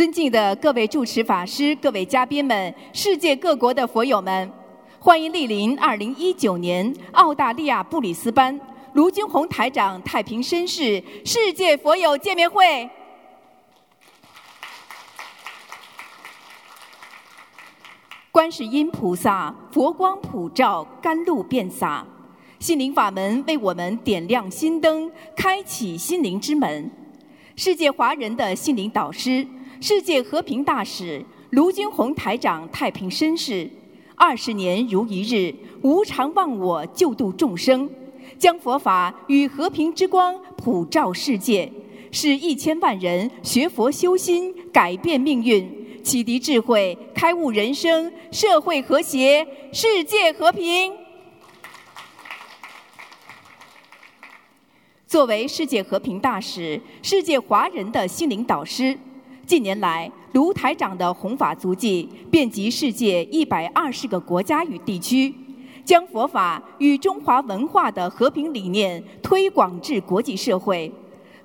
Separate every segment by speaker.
Speaker 1: 尊敬的各位主持法师、各位嘉宾们、世界各国的佛友们，欢迎莅临2019年澳大利亚布里斯班卢军宏台长太平绅士世界佛友见面会。观世音菩萨佛光普照，甘露遍洒，心灵法门为我们点亮心灯，开启心灵之门。世界华人的心灵导师。世界和平大使卢军宏台长太平绅士，二十年如一日，无常忘我救度众生，将佛法与和平之光普照世界，使一千万人学佛修心，改变命运，启迪智慧，开悟人生，社会和谐，世界和平。作为世界和平大使，世界华人的心灵导师。近年来，卢台长的弘法足迹遍及世界一百二十个国家与地区，将佛法与中华文化的和平理念推广至国际社会，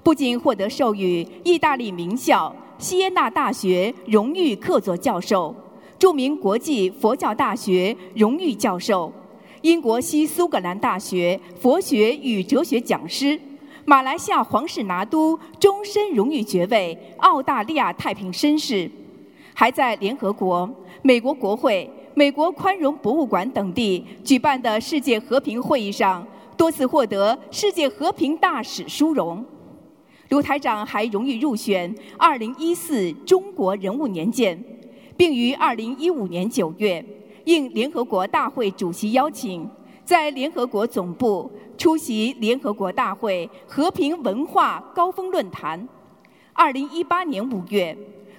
Speaker 1: 不仅获得授予意大利名校锡耶纳大学荣誉客座教授、著名国际佛教大学荣誉教授、英国西苏格兰大学佛学与哲学讲师。马来西亚皇室拿督终身荣誉爵位，澳大利亚太平绅士，还在联合国、美国国会、美国宽容博物馆等地举办的世界和平会议上多次获得世界和平大使殊荣。卢台长还荣誉入选二零一四中国人物年鉴，并于二零一五年九月应联合国大会主席邀请，在联合国总部。出席联合国大会和平文化高峰论坛。二零一八年五月，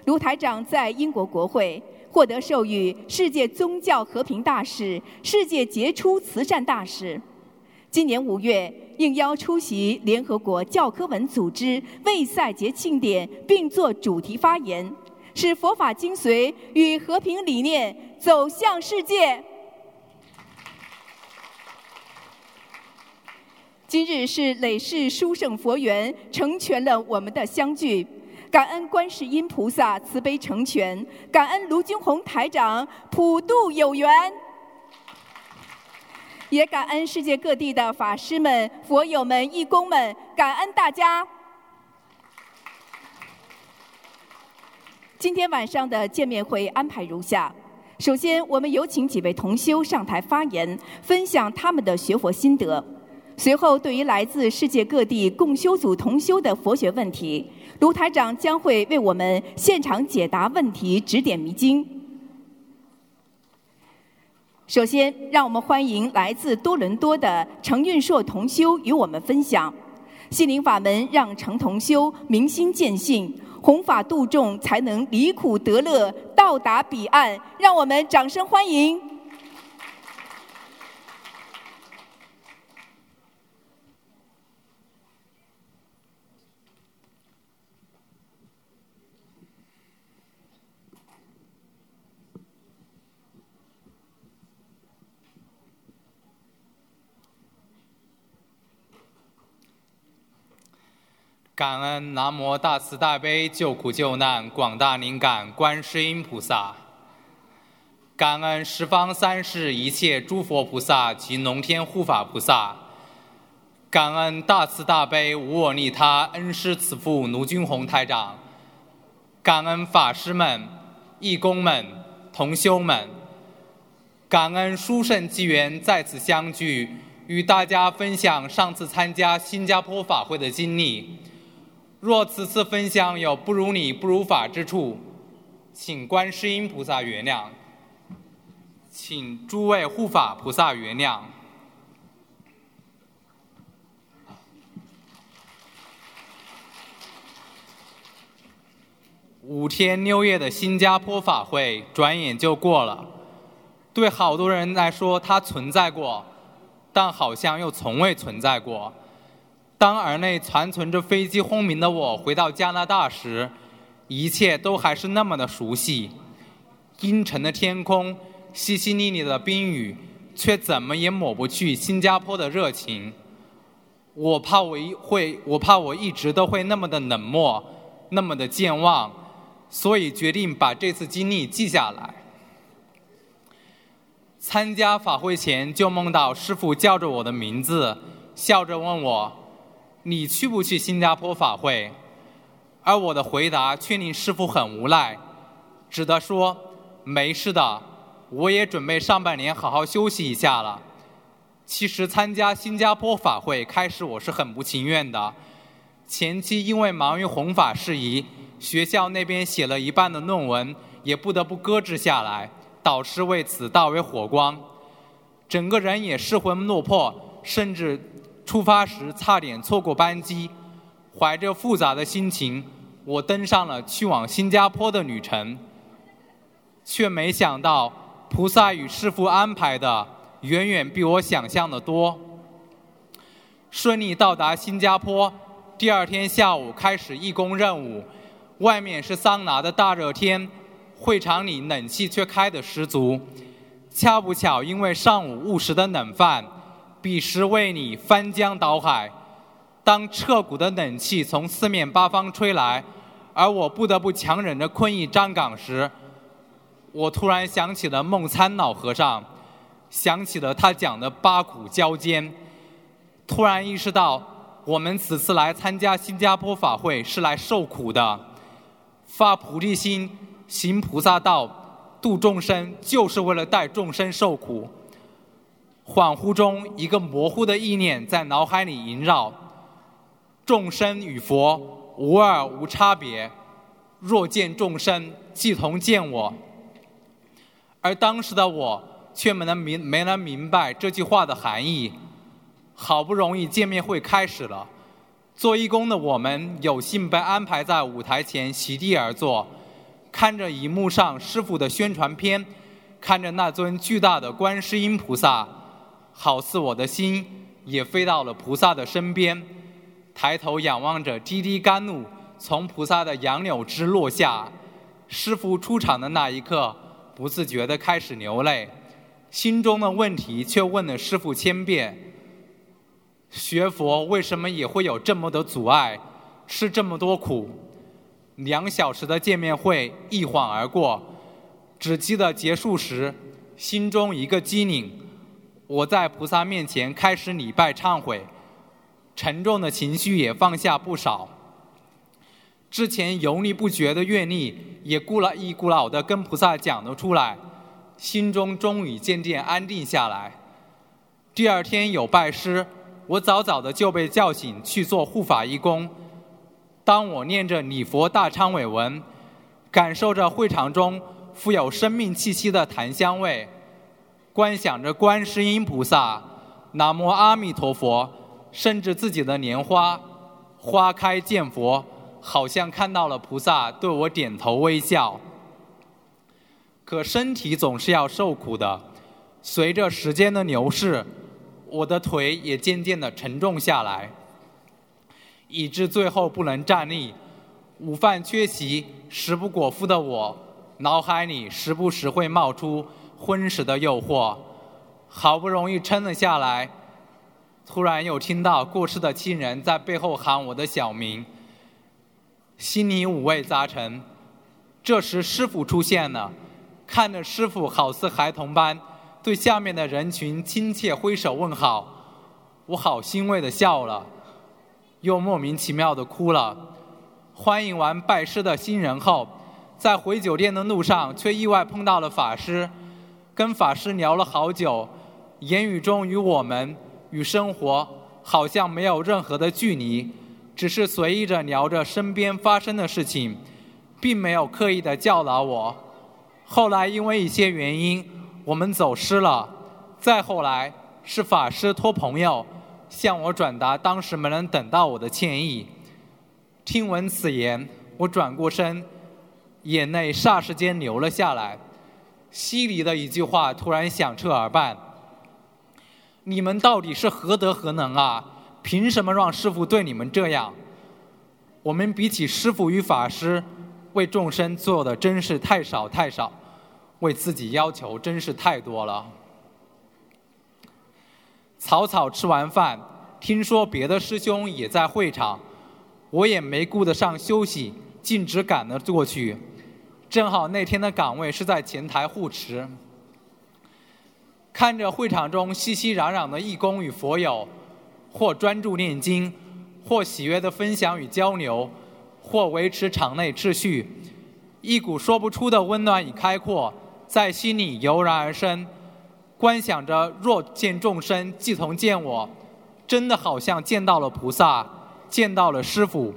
Speaker 1: 卢台长在英国国会获得授予世界宗教和平大使、世界杰出慈善大使。今年五月，应邀出席联合国教科文组织卫赛节庆典，并作主题发言，使佛法精髓与和平理念走向世界。今日是累世殊胜佛缘成全了我们的相聚，感恩观世音菩萨慈悲成全，感恩卢军宏台长普渡有缘，也感恩世界各地的法师们、佛友们、义工们，感恩大家。今天晚上的见面会安排如下：首先，我们有请几位同修上台发言，分享他们的学佛心得。随后，对于来自世界各地共修组同修的佛学问题，卢台长将会为我们现场解答问题，指点迷津。首先，让我们欢迎来自多伦多的程运硕同修与我们分享：心灵法门让程同修明心见性，弘法度众才能离苦得乐，到达彼岸。让我们掌声欢迎。
Speaker 2: 感恩南无大慈大悲救苦救难广大灵感观世音菩萨，感恩十方三世一切诸佛菩萨及龙天护法菩萨，感恩大慈大悲无我利他恩师慈父卢军宏台长，感恩法师们、义工们、同修们，感恩殊胜机缘再次相聚，与大家分享上次参加新加坡法会的经历。若此次分享有不如理、不如法之处，请观世音菩萨原谅，请诸位护法菩萨原谅。五天六夜的新加坡法会转眼就过了，对好多人来说，它存在过，但好像又从未存在过。当耳内残存着飞机轰鸣的我回到加拿大时，一切都还是那么的熟悉。阴沉的天空，淅淅沥沥的冰雨，却怎么也抹不去新加坡的热情。我怕我一会，我怕我一直都会那么的冷漠，那么的健忘，所以决定把这次经历记下来。参加法会前就梦到师傅叫着我的名字，笑着问我：“你去不去新加坡法会？”而我的回答却令师傅很无奈，只得说：“没事的，我也准备上半年好好休息一下了。”其实参加新加坡法会开始我是很不情愿的，前期因为忙于弘法事宜，学校那边写了一半的论文，也不得不搁置下来，导师为此大为火光，整个人也失魂落魄，甚至出发时差点错过班机，怀着复杂的心情，我登上了去往新加坡的旅程，却没想到菩萨与师父安排的。远远比我想象的多。顺利到达新加坡，第二天下午开始义工任务。外面是桑拿的大热天，会场里冷气却开得十足。恰不巧，因为上午误食的冷饭，彼时为你翻江倒海。当彻骨的冷气从四面八方吹来，而我不得不强忍着困意站岗时，我突然想起了梦参老和尚。想起了他讲的八苦交煎，突然意识到，我们此次来参加新加坡法会是来受苦的，发菩提心，行菩萨道，度众生，就是为了带众生受苦。恍惚中，一个模糊的意念在脑海里萦绕：众生与佛无二无差别，若见众生，即同见我。而当时的我。却没能明没能明白这句话的含义。好不容易见面会开始了，做义工的我们有幸被安排在舞台前席地而坐，看着荧幕上师傅的宣传片，看着那尊巨大的观世音菩萨，好似我的心也飞到了菩萨的身边。抬头仰望着滴滴甘露从菩萨的杨柳枝落下，师傅出场的那一刻，不自觉地开始流泪。心中的问题却问了师傅千遍：学佛为什么也会有这么多阻碍，吃这么多苦？两小时的见面会一晃而过，只记得结束时，心中一个机灵，我在菩萨面前开始礼拜忏悔，沉重的情绪也放下不少。之前油腻不绝的愿力也咕啦一咕啦的跟菩萨讲了出来。心中终于渐渐安定下来。第二天有拜师，我早早的就被叫醒去做护法义工。当我念着礼佛大忏悔文，感受着会场中富有生命气息的檀香味，观想着观世音菩萨、南无阿弥陀佛，甚至自己的莲花花开见佛，好像看到了菩萨对我点头微笑。可身体总是要受苦的，随着时间的流逝，我的腿也渐渐的沉重下来，以致最后不能站立。午饭缺席、食不果腹的我，脑海里时不时会冒出婚食的诱惑。好不容易撑了下来，突然又听到过世的亲人在背后喊我的小名，心里五味杂陈。这时师傅出现了。看着师傅好似孩童般对下面的人群亲切挥手问好，我好欣慰的笑了，又莫名其妙的哭了。欢迎完拜师的新人后，在回酒店的路上却意外碰到了法师，跟法师聊了好久，言语中与我们与生活好像没有任何的距离，只是随意着聊着身边发生的事情，并没有刻意的教导我。后来因为一些原因，我们走失了。再后来是法师托朋友向我转达当时没能等到我的歉意。听闻此言，我转过身，眼泪霎时间流了下来。犀利的一句话突然响彻耳畔：“你们到底是何德何能啊？凭什么让师傅对你们这样？我们比起师傅与法师。”为众生做的真是太少太少，为自己要求真是太多了。草草吃完饭，听说别的师兄也在会场，我也没顾得上休息，径直赶了过去。正好那天的岗位是在前台护持。看着会场中熙熙攘攘的义工与佛友，或专注念经，或喜悦的分享与交流，或维持场内秩序，一股说不出的温暖与开阔在心里油然而生。观想着若见众生即同见我，真的好像见到了菩萨，见到了师傅。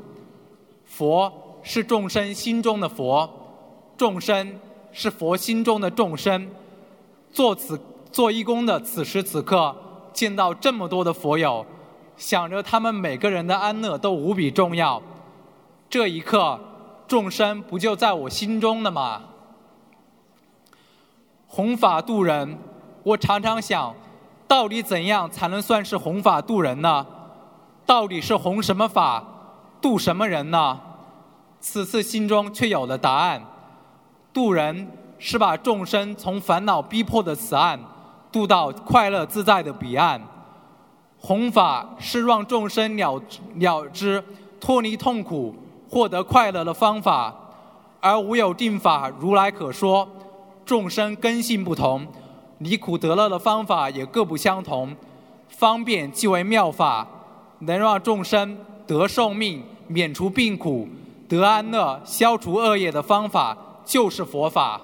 Speaker 2: 佛是众生心中的佛，众生是佛心中的众生。做此。做义工的此时此刻，见到这么多的佛友，想着他们每个人的安乐都无比重要。这一刻，众生不就在我心中了吗？弘法度人，我常常想，到底怎样才能算是弘法度人呢？到底是弘什么法，度什么人呢？此次心中却有了答案：度人是把众生从烦恼逼迫的此岸。渡到快乐自在的彼岸，弘法是让众生了了知脱离痛苦、获得快乐的方法，而无有定法如来可说。众生根性不同，离苦得乐的方法也各不相同。方便即为妙法，能让众生得寿命、免除病苦、得安乐、消除恶业的方法，就是佛法。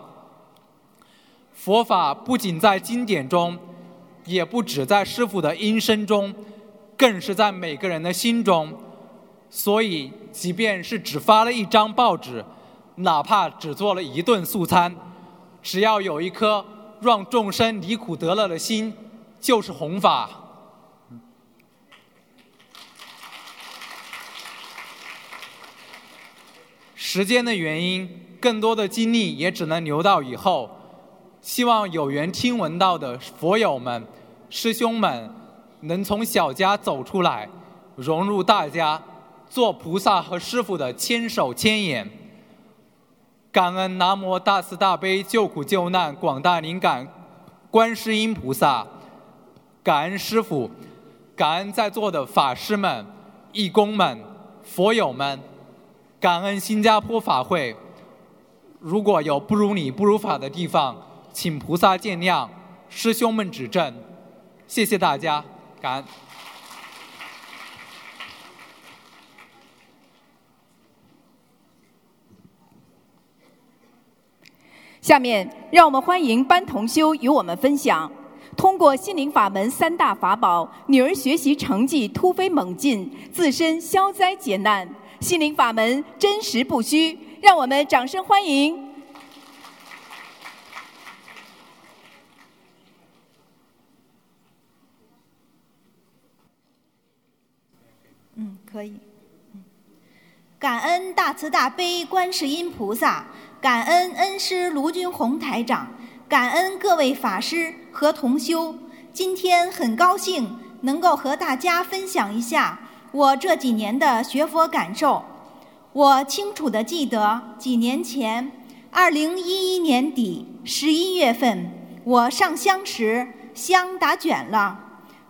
Speaker 2: 佛法不仅在经典中，也不止在师父的音声中，更是在每个人的心中。所以，即便是只发了一张报纸，哪怕只做了一顿素餐，只要有一颗让众生离苦得乐的心，就是弘法。时间的原因，更多的精力也只能留到以后。希望有缘听闻到的佛友们、师兄们，能从小家走出来，融入大家，做菩萨和师父的千手千眼。感恩南无大慈大悲救苦救难广大灵感观世音菩萨，感恩师傅，感恩在座的法师们、义工们、佛友们，感恩新加坡法会。如果有不如理、不如法的地方，请菩萨见谅，师兄们指正，谢谢大家，感恩。
Speaker 1: 下面让我们欢迎班同修与我们分享，通过心灵法门三大法宝，女儿学习成绩突飞猛进，自身消灾解难，心灵法门真实不虚，让我们掌声欢迎。
Speaker 3: 嗯可以，感恩大慈大悲观世音菩萨，感恩恩师卢军宏台长，感恩各位法师和同修。今天很高兴能够和大家分享一下我这几年的学佛感受。我清楚的记得几年前，二零一一年底十一月份，我上香时香打卷了，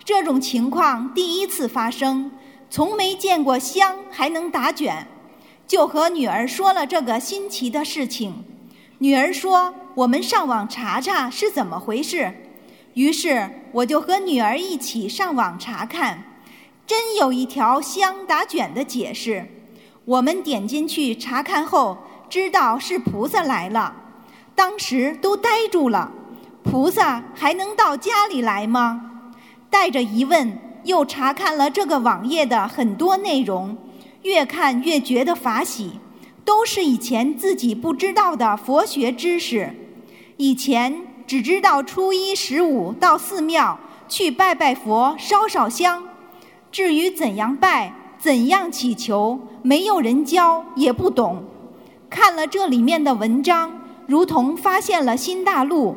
Speaker 3: 这种情况第一次发生。从没见过香还能打卷，就和女儿说了这个新奇的事情。女儿说：“我们上网查查是怎么回事。”于是我就和女儿一起上网查看，真有一条香打卷的解释。我们点进去查看后，知道是菩萨来了，当时都呆住了。菩萨还能到家里来吗？带着疑问。又查看了这个网页的很多内容，越看越觉得法喜，都是以前自己不知道的佛学知识。以前只知道初一十五到寺庙去拜拜佛、烧烧香，至于怎样拜、怎样祈求，没有人教，也不懂。看了这里面的文章，如同发现了新大陆。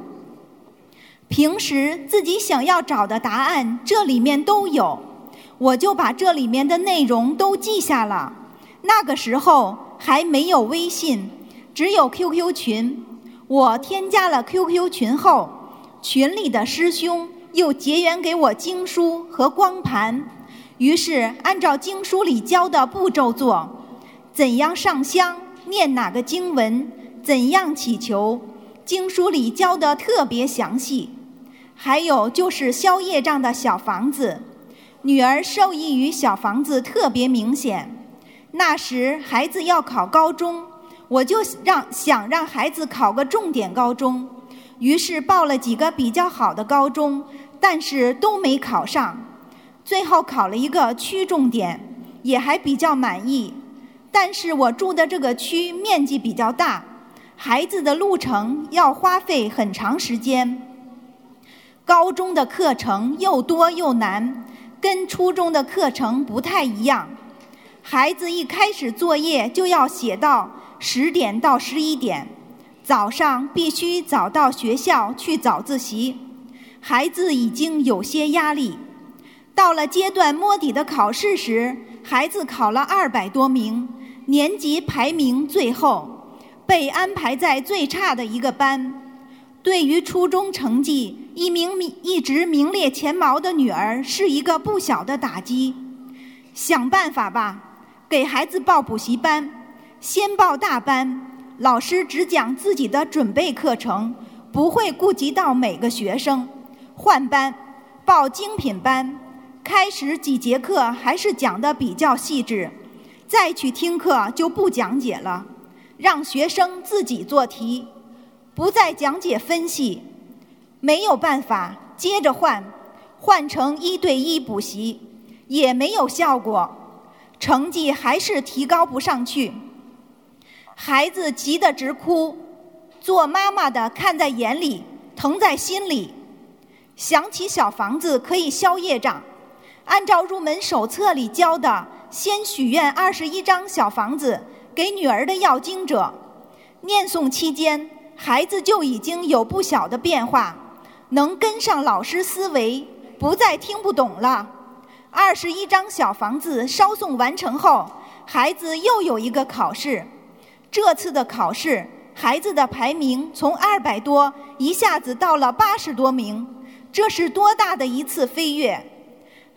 Speaker 3: 平时自己想要找的答案，这里面都有，我就把这里面的内容都记下了。那个时候还没有微信，只有 QQ 群。我添加了 QQ 群后，群里的师兄又结缘给我经书和光盘，于是按照经书里教的步骤做：怎样上香，念哪个经文，怎样祈求，经书里教的特别详细。还有就是消业障的小房子，女儿受益于小房子特别明显。那时孩子要考高中，我就让想让孩子考个重点高中，于是报了几个比较好的高中，但是都没考上。最后考了一个区重点，也还比较满意。但是我住的这个区面积比较大，孩子的路程要花费很长时间。高中的课程又多又难，跟初中的课程不太一样。孩子一开始作业就要写到十点到十一点，早上必须早到学校去早自习，孩子已经有些压力。到了阶段摸底的考试时，孩子考了二百多名，年级排名最后，被安排在最差的一个班。对于初中成绩一名名一直名列前茅的女儿，是一个不小的打击。想办法吧，给孩子报补习班，先报大班，老师只讲自己的准备课程，不会顾及到每个学生。换班，报精品班，开始几节课还是讲的比较细致，再去听课就不讲解了，让学生自己做题。不再讲解分析，没有办法，接着换，换成一对一补习，也没有效果，成绩还是提高不上去。孩子急得直哭，做妈妈的看在眼里，疼在心里。想起小房子可以消业障，按照入门手册里教的，先许愿二十一张小房子给女儿的要经者，念诵期间。孩子就已经有不小的变化，能跟上老师思维，不再听不懂了。二十一张小房子烧送完成后，孩子又有一个考试。这次的考试，孩子的排名从二百多一下子到了八十多名，这是多大的一次飞跃！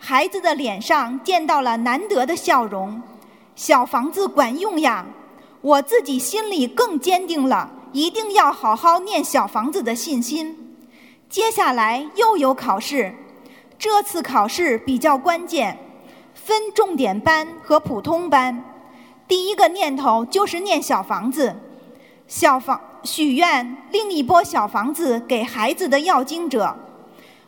Speaker 3: 孩子的脸上见到了难得的笑容，小房子管用呀！我自己心里更坚定了。一定要好好念小房子的信心。接下来又有考试，这次考试比较关键，分重点班和普通班。第一个念头就是念小房子，小房许愿另一波小房子给孩子的要经者。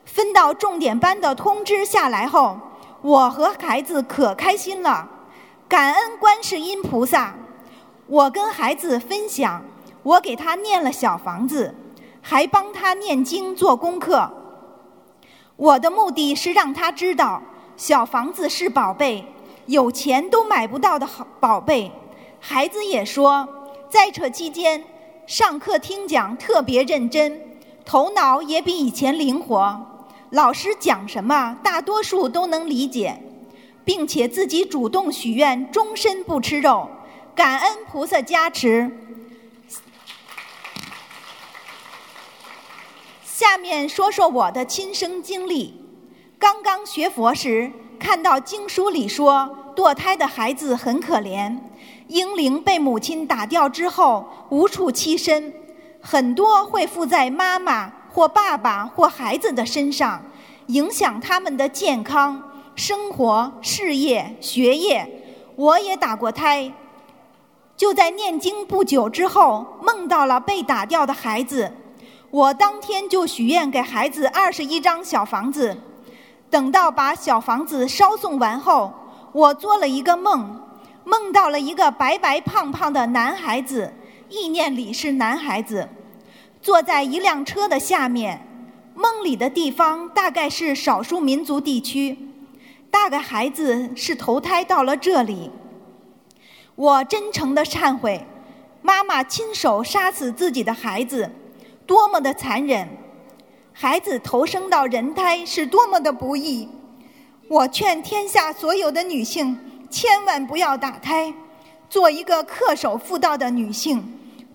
Speaker 3: 分到重点班的通知下来后，我和孩子可开心了，感恩观世音菩萨。我跟孩子分享。我给他念了小房子，还帮他念经做功课。我的目的是让他知道，小房子是宝贝，有钱都买不到的好宝贝。孩子也说，在这期间上课听讲特别认真，头脑也比以前灵活。老师讲什么，大多数都能理解，并且自己主动许愿终身不吃肉，感恩菩萨加持。下面说说我的亲身经历。刚刚学佛时，看到经书里说，堕胎的孩子很可怜，婴灵被母亲打掉之后无处栖身，很多会附在妈妈或爸爸或孩子的身上，影响他们的健康、生活、事业、学业。我也打过胎，就在念经不久之后，梦到了被打掉的孩子。我当天就许愿给孩子二十一张小房子，等到把小房子烧送完后，我做了一个梦，梦到了一个白白胖胖的男孩子，意念里是男孩子，坐在一辆车的下面，梦里的地方大概是少数民族地区，大概孩子是投胎到了这里。我真诚的忏悔，妈妈亲手杀死自己的孩子。多么的残忍！孩子投生到人胎是多么的不易。我劝天下所有的女性千万不要打胎，做一个恪守妇道的女性，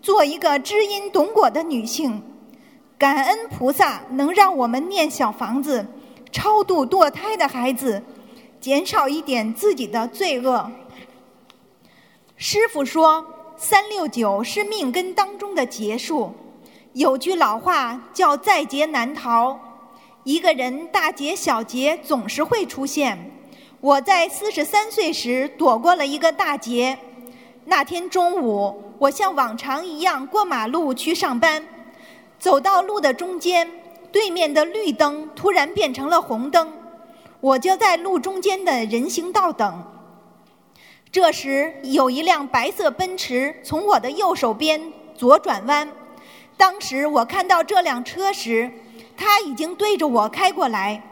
Speaker 3: 做一个知因懂果的女性。感恩菩萨能让我们念小房子，超度堕胎的孩子，减少一点自己的罪恶。师傅说，三六九是命根当中的劫数。有句老话叫“在劫难逃”，一个人大劫小劫总是会出现。我在四十三岁时躲过了一个大劫。那天中午，我像往常一样过马路去上班，走到路的中间，对面的绿灯突然变成了红灯，我就在路中间的人行道等。这时，有一辆白色奔驰从我的右手边左转弯。当时我看到这辆车时，它已经对着我开过来，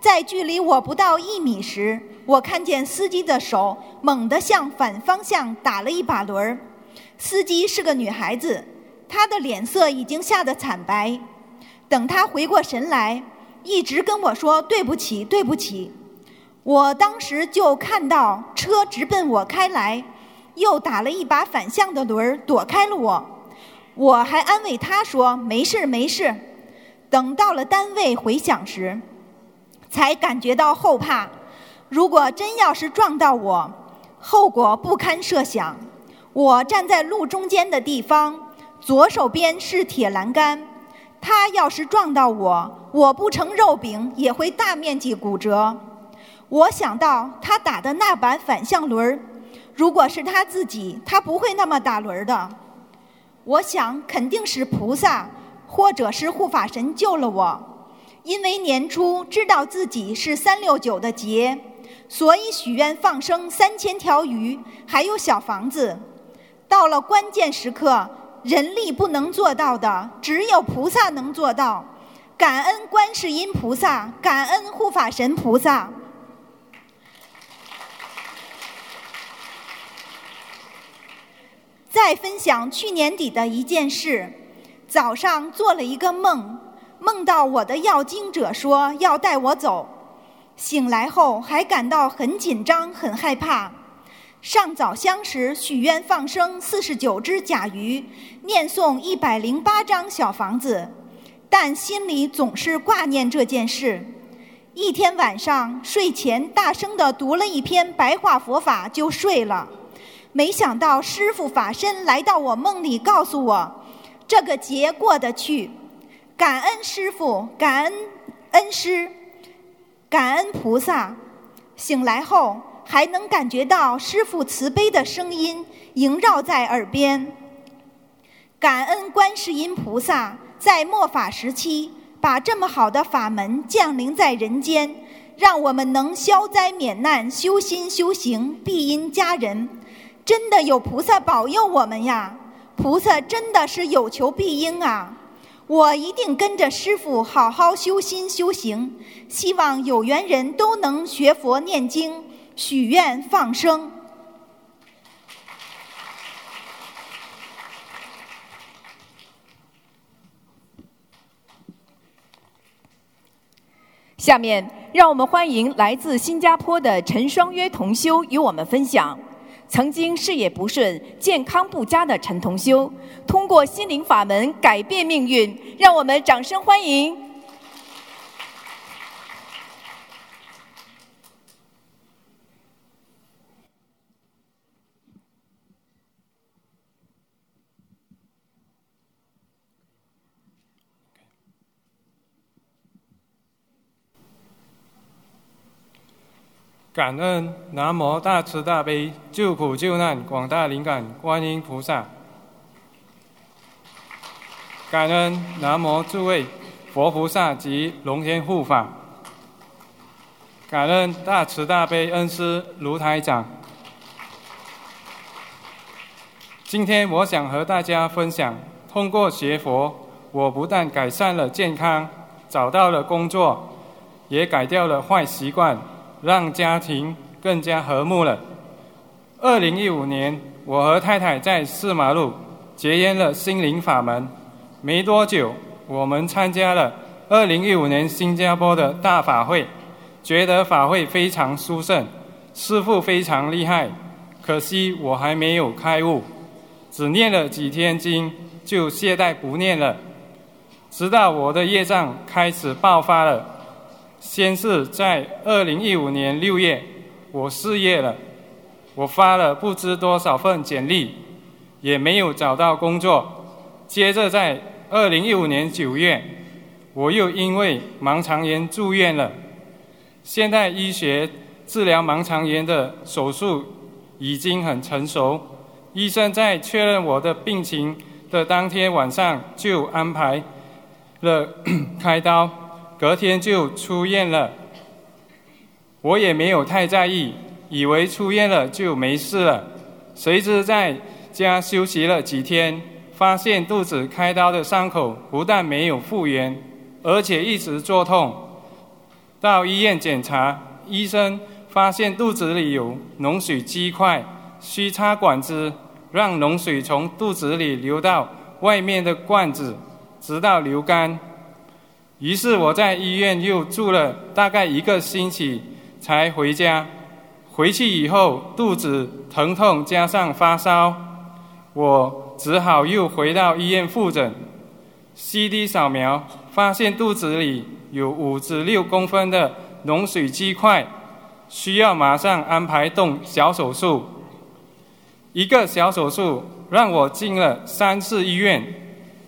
Speaker 3: 在距离我不到一米时，我看见司机的手猛地向反方向打了一把轮儿。司机是个女孩子，她的脸色已经吓得惨白。等她回过神来，一直跟我说对不起，对不起。我当时就看到车直奔我开来，又打了一把反向的轮儿躲开了我。我还安慰她说：“没事没事。”等到了单位回想时，才感觉到后怕。如果真要是撞到我，后果不堪设想。我站在路中间的地方，左手边是铁栏杆。他要是撞到我，我不成肉饼也会大面积骨折。我想到他打的那把反向轮儿，如果是他自己，他不会那么打轮儿的。我想肯定是菩萨，或者是护法神救了我，因为年初知道自己是三六九的劫，所以许愿放生三千条鱼，还有小房子。到了关键时刻，人力不能做到的，只有菩萨能做到。感恩观世音菩萨，感恩护法神菩萨。再分享去年底的一件事：早上做了一个梦，梦到我的要经者说要带我走。醒来后还感到很紧张、很害怕。上早香时许愿放生四十九只甲鱼，念诵一百零八张小房子，但心里总是挂念这件事。一天晚上睡前大声地读了一篇白话佛法，就睡了。没想到师父法身来到我梦里，告诉我这个劫过得去。感恩师父，感恩恩师，感恩菩萨。醒来后还能感觉到师父慈悲的声音萦绕在耳边。感恩观世音菩萨在末法时期把这么好的法门降临在人间，让我们能消灾免难、修心修行、庇荫家人。真的有菩萨保佑我们呀！菩萨真的是有求必应啊！我一定跟着师傅好好修心修行，希望有缘人都能学佛念经、许愿放生。
Speaker 1: 下面，让我们欢迎来自新加坡的陈双约同修与我们分享。曾经事业不顺、健康不佳的陈同修，通过心灵法门改变命运，让我们掌声欢迎。
Speaker 4: 感恩南无大慈大悲救苦救难广大灵感观音菩萨，感恩南无诸位佛菩萨及龙天护法，感恩大慈大悲恩师卢台长。今天我想和大家分享，通过学佛，我不但改善了健康，找到了工作，也改掉了坏习惯。让家庭更加和睦了。二零一五年，我和太太在四马路结缘了心灵法门。没多久，我们参加了二零一五年新加坡的大法会，觉得法会非常殊胜，师父非常厉害。可惜我还没有开悟，只念了几天经就懈怠不念了。直到我的业障开始爆发了。先是在二零一五年六月，我失业了，我发了不知多少份简历，也没有找到工作。接着在二零一五年九月，我又因为盲肠炎住院了。现代医学治疗盲肠炎的手术已经很成熟，医生在确认我的病情的当天晚上就安排了 开刀，隔天就出院了。我也没有太在意，以为出院了就没事了。谁知在家休息了几天，发现肚子开刀的伤口不但没有复原，而且一直作痛。到医院检查，医生发现肚子里有脓水积块，需插管子让脓水从肚子里流到外面的罐子，直到流干。于是我在医院又住了大概一个星期。才回家，回去以后肚子疼痛加上发烧，我只好又回到医院复诊。CT 扫描发现肚子里有五至六公分的脓水积块，需要马上安排动小手术。一个小手术让我进了三次医院，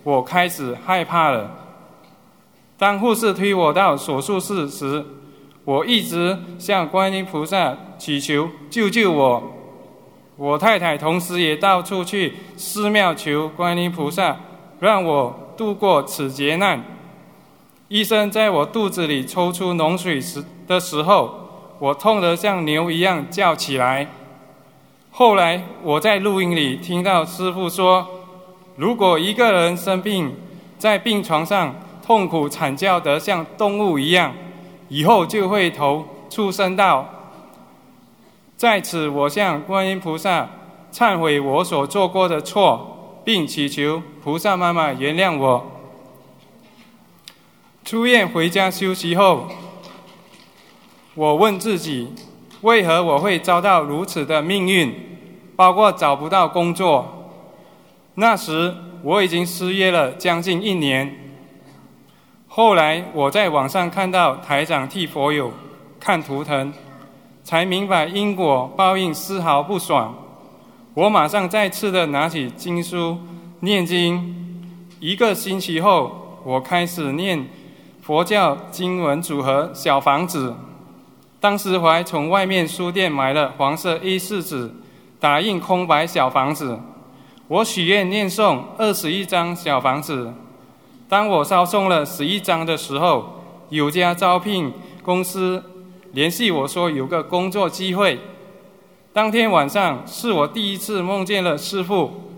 Speaker 4: 我开始害怕了。当护士推我到手术室时，我一直向观音菩萨祈求救救我，我太太同时也到处去寺庙求观音菩萨，让我度过此劫难。医生在我肚子里抽出脓水时的时候，我痛得像牛一样叫起来。后来我在录音里听到师傅说，如果一个人生病在病床上痛苦惨叫得像动物一样。以后就会投畜生道。在此，我向观音菩萨忏悔我所做过的错，并祈求菩萨妈妈原谅我。出院回家休息后，我问自己：为何我会遭到如此的命运？包括找不到工作。那时我已经失业了将近一年。后来我在网上看到台长替佛友看图腾，才明白因果报应丝毫不爽。我马上再次的拿起经书念经，一个星期后，我开始念佛教经文组合小房子。当时我还从外面书店买了黄色 A 四纸，打印空白小房子。我许愿念诵二十一张小房子。当我烧送了十一张的时候，有家招聘公司联系我说有个工作机会。当天晚上是我第一次梦见了师傅。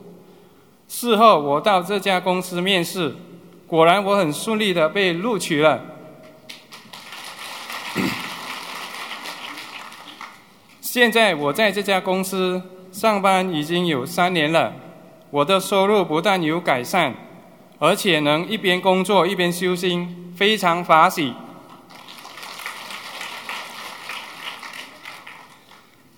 Speaker 4: 事后我到这家公司面试，果然我很顺利的被录取了。现在我在这家公司上班已经有三年了，我的收入不但有改善。而且能一边工作一边修心，非常法喜。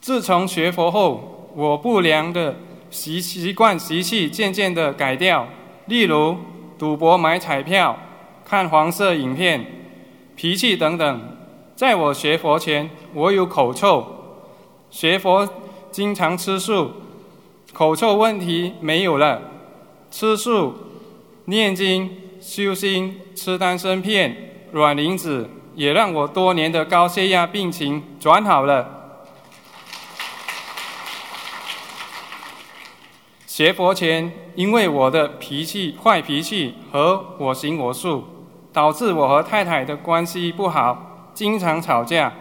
Speaker 4: 自从学佛后，我不良的习习惯习气渐渐的改掉，例如赌博、买彩票、看黄色影片、脾气等等。在我学佛前，我有口臭，学佛经常吃素，口臭问题没有了，吃素。念经、修心、吃丹参片、软磷脂，也让我多年的高血压病情转好了。学佛前，因为我的脾气坏脾气和我行我素，导致我和太太的关系不好，经常吵架。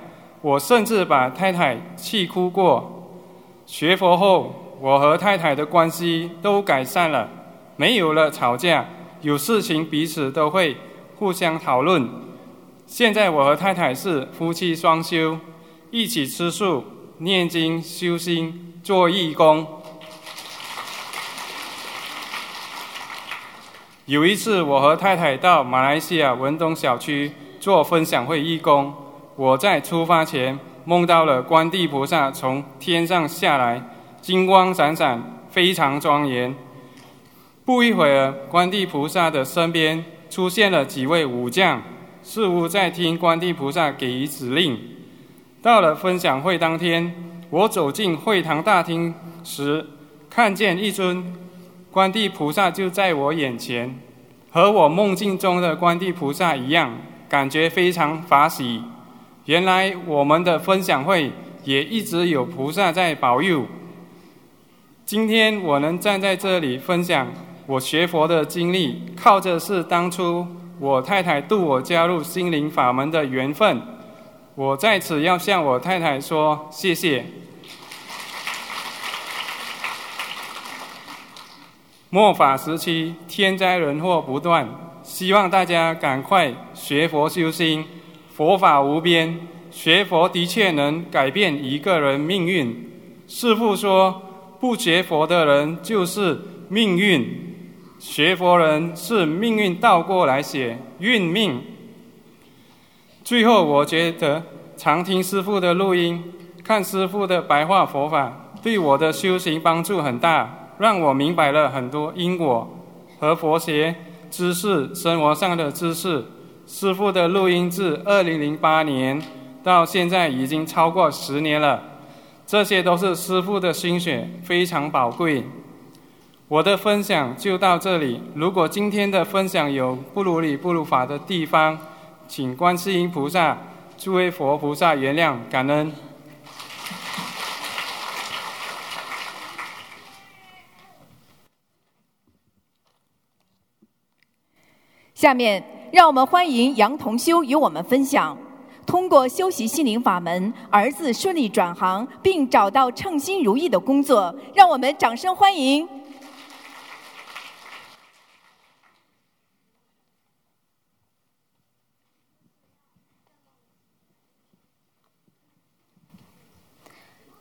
Speaker 4: 我甚至把太太气哭过。学佛后，我和太太的关系都改善了。没有了吵架，有事情彼此都会互相讨论。现在我和太太是夫妻双修，一起吃素、念经、修心、做义工。有一次，我和太太到马来西亚文东小区做分享会义工，我在出发前梦到了观地菩萨从天上下来，金光闪闪，非常庄严。不一会儿，观地菩萨的身边出现了几位武将，似乎在听观地菩萨给予指令。到了分享会当天，我走进会堂大厅时，看见一尊观地菩萨就在我眼前，和我梦境中的观地菩萨一样，感觉非常法喜。原来我们的分享会也一直有菩萨在保佑。今天我能站在这里分享我学佛的经历，靠着是当初我太太度我加入心灵法门的缘分。我在此要向我太太说谢谢。末法时期，天灾人祸不断，希望大家赶快学佛修心。佛法无边，学佛的确能改变一个人命运。师父说，不学佛的人就是命运，学佛人是命运倒过来写运命。最后，我觉得常听师父的录音，看师父的白话佛法，对我的修行帮助很大，让我明白了很多因果和佛学知识、生活上的知识。师父的录音自二零零八年到现在已经超过十年了，这些都是师父的心血，非常宝贵。我的分享就到这里。如果今天的分享有不如理不如法的地方，请观世音菩萨、诸位佛菩萨原谅，感恩。
Speaker 1: 下面。让我们欢迎杨同修与我们分享，通过修习心灵法门，儿子顺利转行并找到称心如意的工作。让我们掌声欢迎！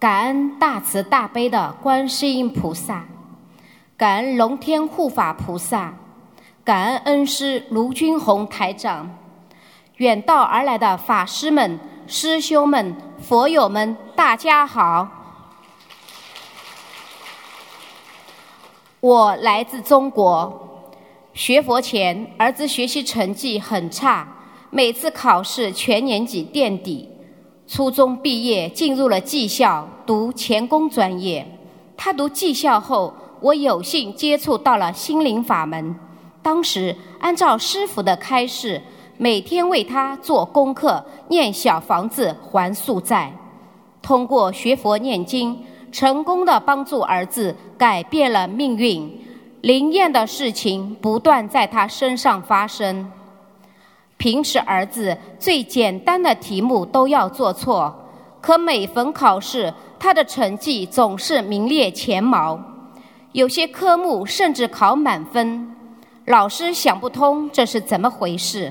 Speaker 5: 感恩大慈大悲的观世音菩萨，感恩龙天护法菩萨。感恩恩师卢军宏台长，远道而来的法师们、师兄们、佛友们，大家好。我来自中国，学佛前儿子学习成绩很差，每次考试全年级垫底。初中毕业进入了技校读钳工专业，他读技校后，我有幸接触到了心灵法门。当时按照师傅的开示，每天为他做功课，念小房子还宿债。通过学佛念经，成功的帮助儿子改变了命运。灵验的事情不断在他身上发生。平时儿子最简单的题目都要做错，可每逢考试，他的成绩总是名列前茅，有些科目甚至考满分。老师想不通这是怎么回事，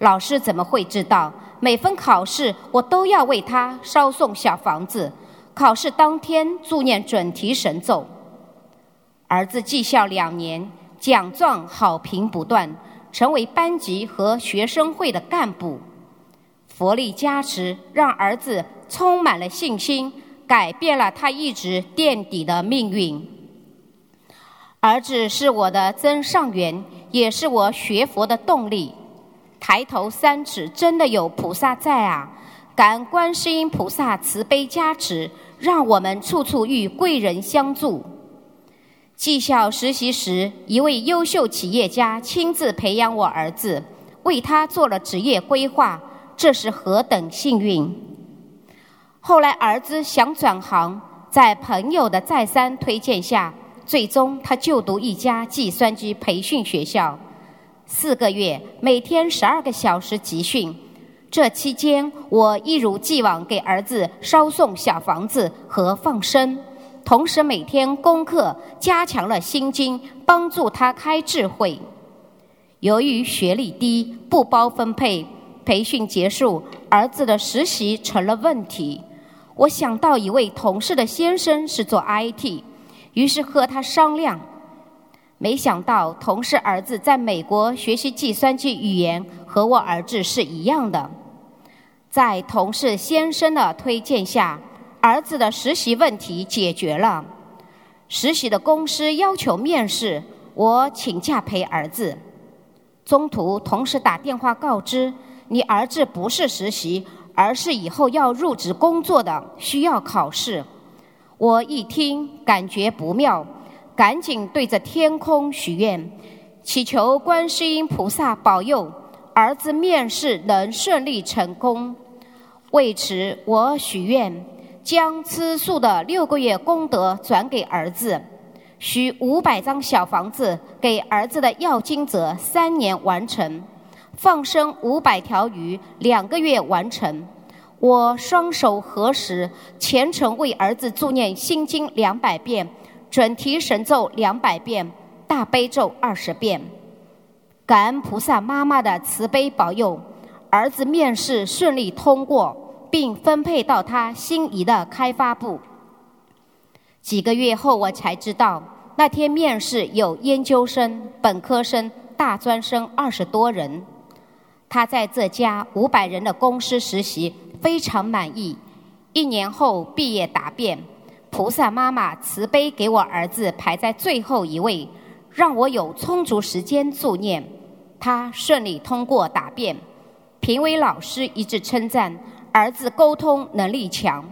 Speaker 5: 老师怎么会知道？每逢考试，我都要为他烧送小房子，考试当天助念准提神咒。儿子技校两年，奖状好评不断，成为班级和学生会的干部。佛力加持，让儿子充满了信心，改变了他一直垫底的命运。儿子是我的增上缘，也是我学佛的动力。抬头三尺，真的有菩萨在啊！感恩观世音菩萨慈悲加持，让我们处处遇贵人相助。技校实习时，一位优秀企业家亲自培养我儿子，为他做了职业规划，这是何等幸运！后来儿子想转行，在朋友的再三推荐下。最终，他就读一家计算机培训学校，四个月，每天十二个小时集训。这期间，我一如既往给儿子捎送小房子和放生，同时每天功课加强了心经，帮助他开智慧。由于学历低，不包分配，培训结束，儿子的实习成了问题。我想到一位同事的先生是做 IT。于是和他商量，没想到同事儿子在美国学习计算机语言，和我儿子是一样的。在同事先生的推荐下，儿子的实习问题解决了。实习的公司要求面试，我请假陪儿子。中途同事打电话告知，你儿子不是实习，而是以后要入职工作的，需要考试。我一听，感觉不妙，赶紧对着天空许愿，祈求观世音菩萨保佑儿子面试能顺利成功。为此，我许愿将吃素的六个月功德转给儿子，许五百张小房子给儿子的要经者三年完成，放生五百条鱼两个月完成。我双手合十，虔诚为儿子助念心经两百遍。准提神咒两百遍，大悲咒二十遍，感恩菩萨妈妈的慈悲保佑，儿子面试顺利通过，并分配到他心仪的开发部。几个月后，我才知道那天面试有研究生、本科生、大专生二十多人。他在这家五百人的公司实习，非常满意。一年后毕业答辩。菩萨妈妈慈悲给我儿子排在最后一位，让我有充足时间助念。他顺利通过答辩，评委老师一致称赞儿子沟通能力强。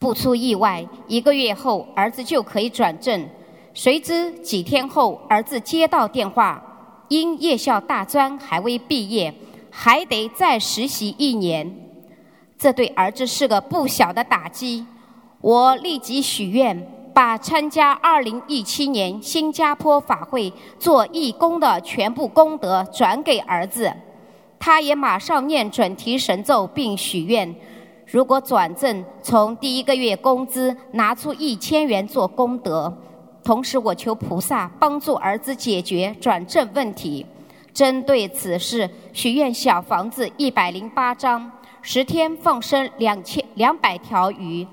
Speaker 5: 不出意外，一个月后儿子就可以转正。谁知几天后，儿子接到电话，因夜校大专还未毕业，还得再实习一年。这对儿子是个不小的打击。我立即许愿，把参加二零一七年新加坡法会做义工的全部功德转给儿子。他也马上念准提神咒，并许愿：如果转正，从第一个月工资拿出一千元做功德。同时，我求菩萨帮助儿子解决转正问题。针对此事，许愿小房子一百零八张，十天放生两千两百条鱼。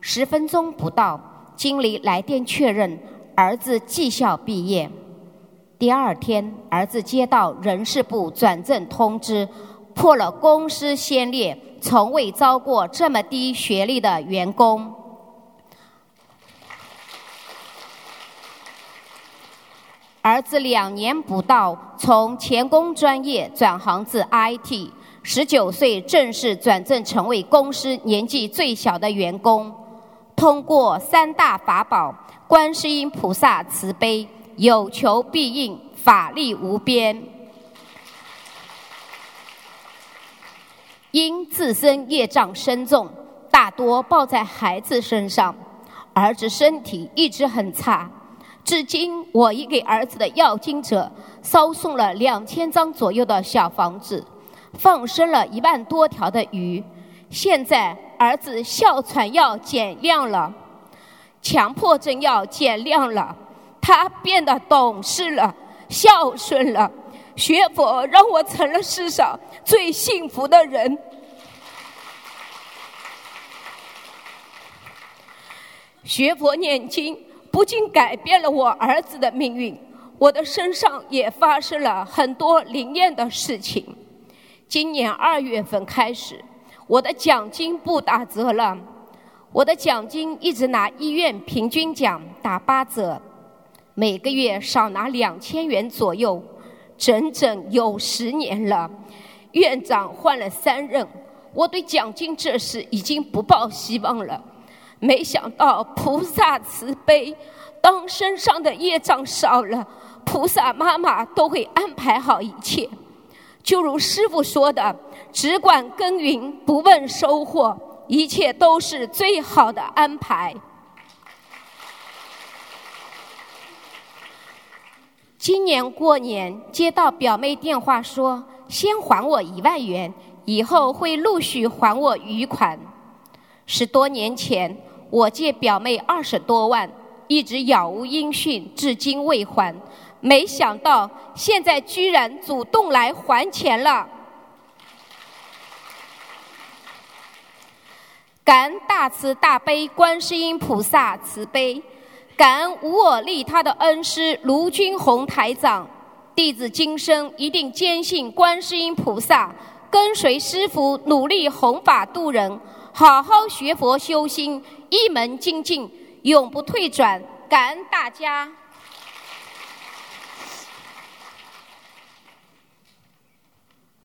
Speaker 5: 十分钟不到，经理来电确认儿子技校毕业。第二天，儿子接到人事部转正通知，破了公司先例，从未招过这么低学历的员工。儿子两年不到，从钳工专业转行至 IT，十九岁正式转正成为公司年纪最小的员工。通过三大法宝，观世音菩萨慈悲，有求必应，法力无边。因自身业障深重，大多报在孩子身上。儿子身体一直很差，至今我已给儿子的要经者捎送了两千张左右的小房子，放生了一万多条的鱼。现在。儿子哮喘药减量了，强迫症药减量了，他变得懂事了，孝顺了。学佛让我成了世上最幸福的人。学佛念经不仅改变了我儿子的命运，我的身上也发生了很多灵验的事情。今年二月份开始。我的奖金不打折了，我的奖金一直拿医院平均奖打八折，每个月少拿两千元左右，整整有十年了。院长换了三任，我对奖金这事已经不抱希望了。没想到菩萨慈悲，当身上的业障少了，菩萨妈妈都会安排好一切。就如师傅说的。只管耕耘，不问收获，一切都是最好的安排。今年过年接到表妹电话说，先还我一万元，以后会陆续还我余款。十多年前我借表妹二十多万，一直杳无音讯，至今未还。没想到现在居然主动来还钱了。感恩大慈大悲观世音菩萨慈悲，感恩无我利他的恩师卢军宏台长，弟子今生一定坚信观世音菩萨，跟随师父努力弘法度人，好好学佛修心，一门精进，永不退转。感恩大家。